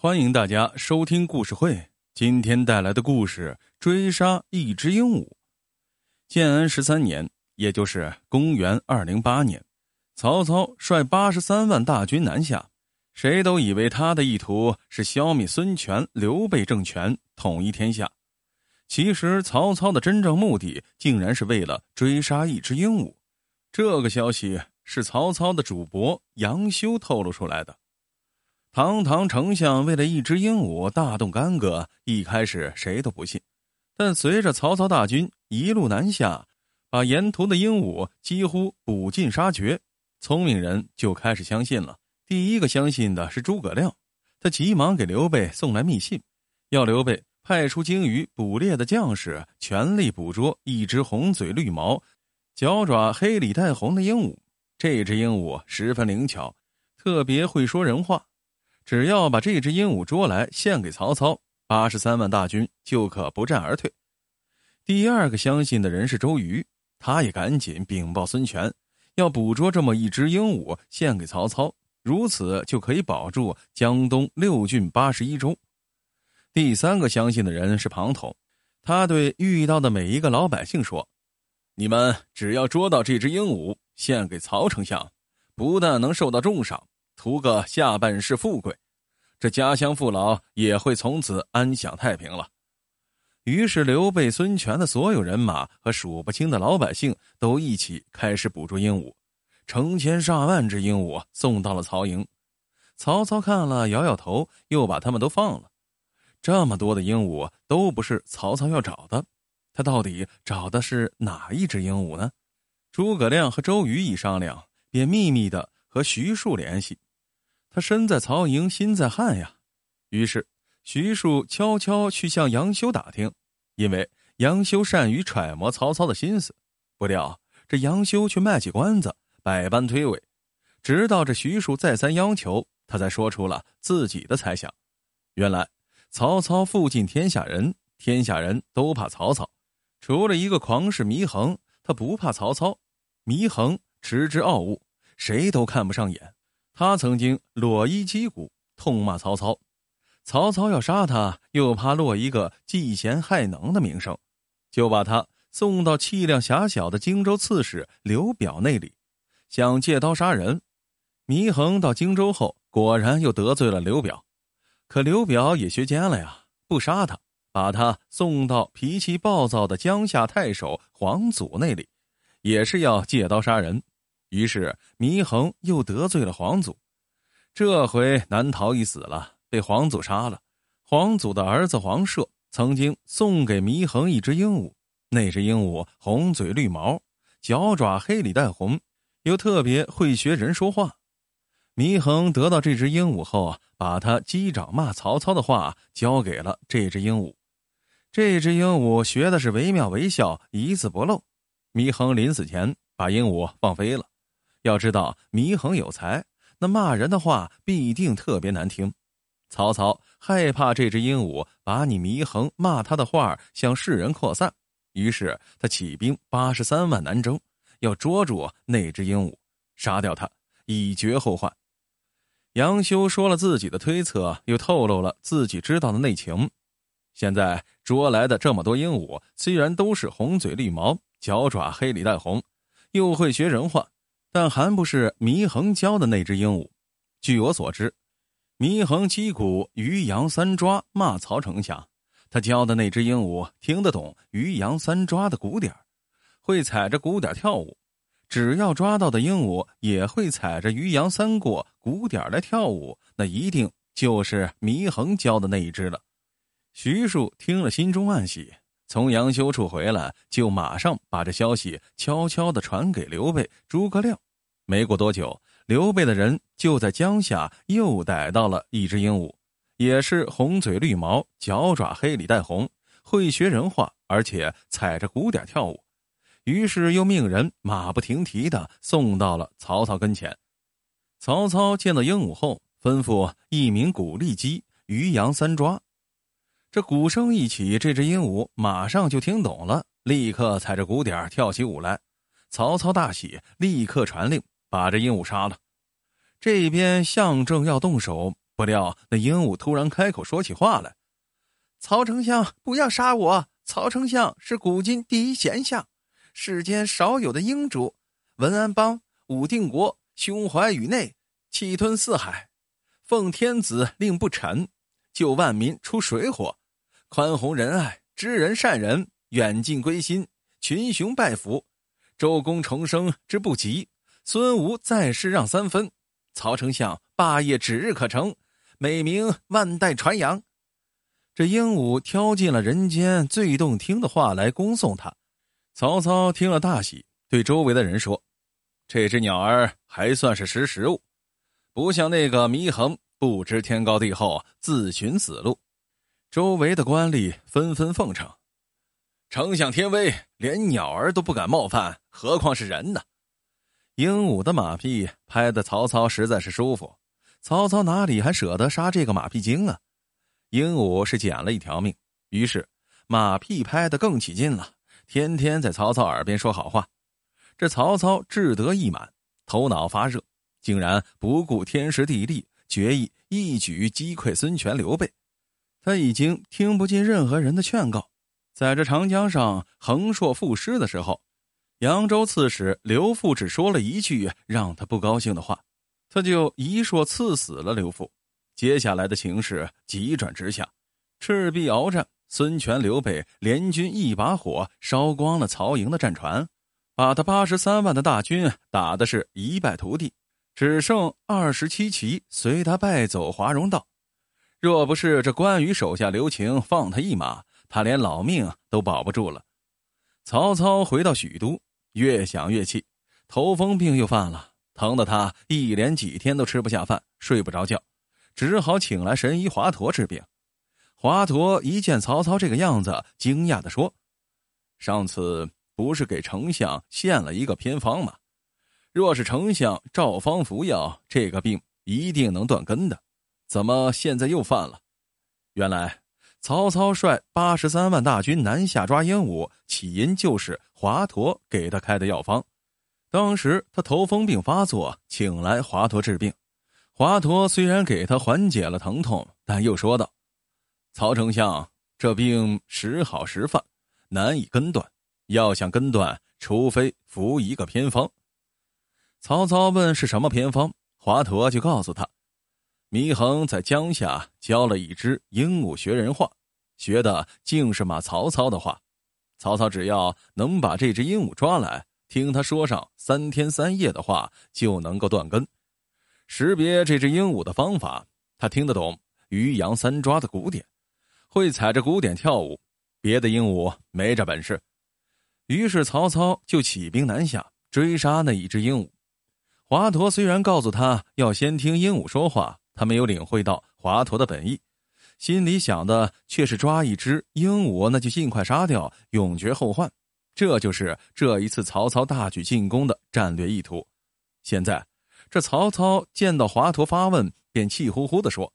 欢迎大家收听故事会。今天带来的故事：追杀一只鹦鹉。建安十三年，也就是公元二零八年，曹操率八十三万大军南下，谁都以为他的意图是消灭孙权、刘备政权，统一天下。其实，曹操的真正目的竟然是为了追杀一只鹦鹉。这个消息是曹操的主簿杨修透露出来的。堂堂丞相为了一只鹦鹉大动干戈，一开始谁都不信，但随着曹操大军一路南下，把沿途的鹦鹉几乎捕尽杀绝，聪明人就开始相信了。第一个相信的是诸葛亮，他急忙给刘备送来密信，要刘备派出精于捕猎的将士，全力捕捉一只红嘴绿毛、脚爪黑里带红的鹦鹉。这只鹦鹉十分灵巧，特别会说人话。只要把这只鹦鹉捉来献给曹操，八十三万大军就可不战而退。第二个相信的人是周瑜，他也赶紧禀报孙权，要捕捉这么一只鹦鹉献给曹操，如此就可以保住江东六郡八十一州。第三个相信的人是庞统，他对遇到的每一个老百姓说：“你们只要捉到这只鹦鹉献给曹丞相，不但能受到重赏。”图个下半世富贵，这家乡父老也会从此安享太平了。于是，刘备、孙权的所有人马和数不清的老百姓都一起开始捕捉鹦鹉，成千上万只鹦鹉送到了曹营。曹操看了，摇摇头，又把他们都放了。这么多的鹦鹉都不是曹操要找的，他到底找的是哪一只鹦鹉呢？诸葛亮和周瑜一商量，便秘密的和徐庶联系。他身在曹营心在汉呀，于是徐庶悄悄去向杨修打听，因为杨修善于揣摩曹操的心思。不料这杨修却卖起关子，百般推诿，直到这徐庶再三央求，他才说出了自己的猜想。原来曹操附近天下人，天下人都怕曹操，除了一个狂士祢衡，他不怕曹操。祢衡持之傲物，谁都看不上眼。他曾经裸衣击鼓，痛骂曹操。曹操要杀他，又怕落一个嫉贤害能的名声，就把他送到气量狭小的荆州刺史刘表那里，想借刀杀人。祢衡到荆州后，果然又得罪了刘表。可刘表也学奸了呀，不杀他，把他送到脾气暴躁的江夏太守黄祖那里，也是要借刀杀人。于是祢衡又得罪了皇祖，这回难逃一死了，被皇祖杀了。皇祖的儿子皇舍曾经送给祢衡一只鹦鹉，那只鹦鹉红嘴绿毛，脚爪黑里带红，又特别会学人说话。祢衡得到这只鹦鹉后，把他击掌骂曹操的话交给了这只鹦鹉。这只鹦鹉学的是惟妙惟肖，一字不漏。祢衡临死前把鹦鹉放飞了。要知道祢衡有才，那骂人的话必定特别难听。曹操害怕这只鹦鹉把你祢衡骂他的话向世人扩散，于是他起兵八十三万南征，要捉住那只鹦鹉，杀掉他，以绝后患。杨修说了自己的推测，又透露了自己知道的内情。现在捉来的这么多鹦鹉，虽然都是红嘴绿毛，脚爪黑里带红，又会学人话。但还不是祢衡教的那只鹦鹉。据我所知，祢衡击鼓鱼羊三抓骂曹丞相，他教的那只鹦鹉听得懂鱼羊三抓的鼓点会踩着鼓点跳舞。只要抓到的鹦鹉也会踩着鱼羊三过鼓点来跳舞，那一定就是祢衡教的那一只了。徐庶听了，心中暗喜。从杨修处回来，就马上把这消息悄悄的传给刘备、诸葛亮。没过多久，刘备的人就在江夏又逮到了一只鹦鹉，也是红嘴绿毛，脚爪黑里带红，会学人话，而且踩着鼓点跳舞。于是又命人马不停蹄的送到了曹操跟前。曹操见到鹦鹉后，吩咐一名鼓立击，鱼羊三抓。这鼓声一起，这只鹦鹉马上就听懂了，立刻踩着鼓点跳起舞来。曹操大喜，立刻传令把这鹦鹉杀了。这边相正要动手，不料那鹦鹉突然开口说起话来：“曹丞相，不要杀我！曹丞相是古今第一贤相，世间少有的英主。文安邦、武定国胸怀宇内，气吞四海，奉天子令不臣，救万民出水火，宽宏仁爱，知人善人，远近归心，群雄拜服。周公重生之不及，孙吴再世让三分。曹丞相霸业指日可成。”美名万代传扬，这鹦鹉挑尽了人间最动听的话来恭送他。曹操听了大喜，对周围的人说：“这只鸟儿还算是识时务，不像那个祢衡不知天高地厚，自寻死路。”周围的官吏纷纷奉承：“丞相天威，连鸟儿都不敢冒犯，何况是人呢？”鹦鹉的马屁拍的曹操实在是舒服。曹操哪里还舍得杀这个马屁精啊？鹦鹉是捡了一条命，于是马屁拍得更起劲了，天天在曹操耳边说好话。这曹操志得意满，头脑发热，竟然不顾天时地利，决意一举击溃孙权、刘备。他已经听不进任何人的劝告，在这长江上横槊赋诗的时候，扬州刺史刘馥只说了一句让他不高兴的话。他就一槊刺死了刘馥，接下来的情势急转直下，赤壁鏖战，孙权、刘备联军一把火烧光了曹营的战船，把他八十三万的大军打的是一败涂地，只剩二十七骑随他败走华容道。若不是这关羽手下留情放他一马，他连老命都保不住了。曹操回到许都，越想越气，头风病又犯了。疼得他一连几天都吃不下饭，睡不着觉，只好请来神医华佗治病。华佗一见曹操这个样子，惊讶的说：“上次不是给丞相献了一个偏方吗？若是丞相照方服药，这个病一定能断根的。怎么现在又犯了？原来曹操率八十三万大军南下抓鹦鹉，起因就是华佗给他开的药方。”当时他头风病发作，请来华佗治病。华佗虽然给他缓解了疼痛，但又说道：“曹丞相，这病时好时犯，难以根断。要想根断，除非服一个偏方。”曹操问是什么偏方，华佗就告诉他：祢衡在江夏教了一只鹦鹉学人话，学的竟是骂曹操的话。曹操只要能把这只鹦鹉抓来。听他说上三天三夜的话，就能够断根。识别这只鹦鹉的方法，他听得懂渔阳三抓的鼓点，会踩着鼓点跳舞。别的鹦鹉没这本事。于是曹操就起兵南下追杀那一只鹦鹉。华佗虽然告诉他要先听鹦鹉说话，他没有领会到华佗的本意，心里想的却是抓一只鹦鹉，那就尽快杀掉，永绝后患。这就是这一次曹操大举进攻的战略意图。现在，这曹操见到华佗发问，便气呼呼的说：“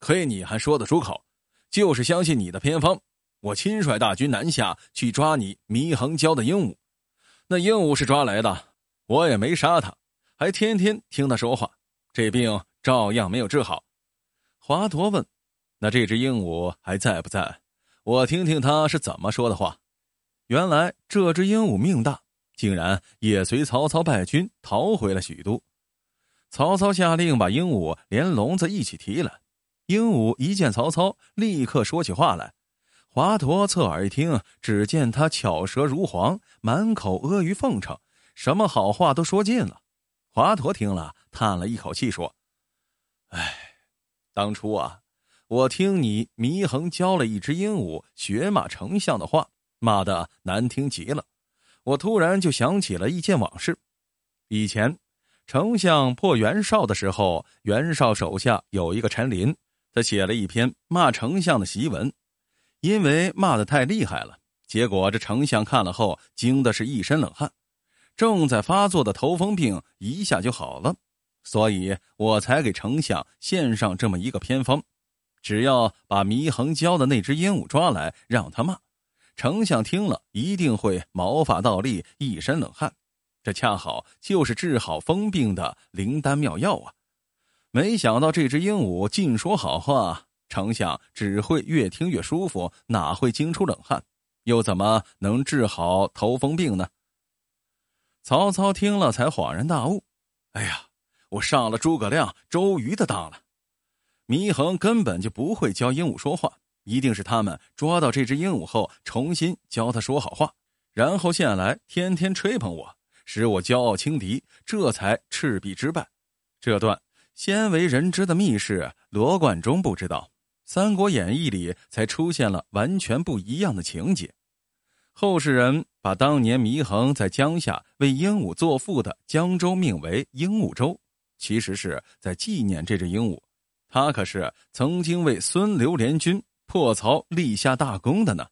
亏你还说得出口，就是相信你的偏方。我亲率大军南下去抓你祢衡教的鹦鹉，那鹦鹉是抓来的，我也没杀他，还天天听他说话，这病照样没有治好。”华佗问：“那这只鹦鹉还在不在？我听听他是怎么说的话。”原来这只鹦鹉命大，竟然也随曹操败军逃回了许都。曹操下令把鹦鹉连笼子一起提来。鹦鹉一见曹操，立刻说起话来。华佗侧耳一听，只见他巧舌如簧，满口阿谀奉承，什么好话都说尽了。华佗听了，叹了一口气，说：“哎，当初啊，我听你祢衡教了一只鹦鹉学骂丞相的话。”骂的难听极了，我突然就想起了一件往事。以前，丞相破袁绍的时候，袁绍手下有一个陈琳，他写了一篇骂丞相的檄文。因为骂的太厉害了，结果这丞相看了后惊的是一身冷汗，正在发作的头风病一下就好了。所以我才给丞相献上这么一个偏方：只要把祢衡教的那只鹦鹉抓来，让他骂。丞相听了一定会毛发倒立，一身冷汗。这恰好就是治好疯病的灵丹妙药啊！没想到这只鹦鹉尽说好话，丞相只会越听越舒服，哪会惊出冷汗？又怎么能治好头风病呢？曹操听了，才恍然大悟：“哎呀，我上了诸葛亮、周瑜的当了。祢衡根本就不会教鹦鹉说话，一定是他们抓到这只鹦鹉后，重新教他说好话，然后现来天天吹捧我，使我骄傲轻敌，这才赤壁之败。这段。”鲜为人知的密事，罗贯中不知道，《三国演义》里才出现了完全不一样的情节。后世人把当年祢衡在江夏为鹦鹉作赋的江州命为鹦鹉洲，其实是在纪念这只鹦鹉。它可是曾经为孙刘联军破曹立下大功的呢。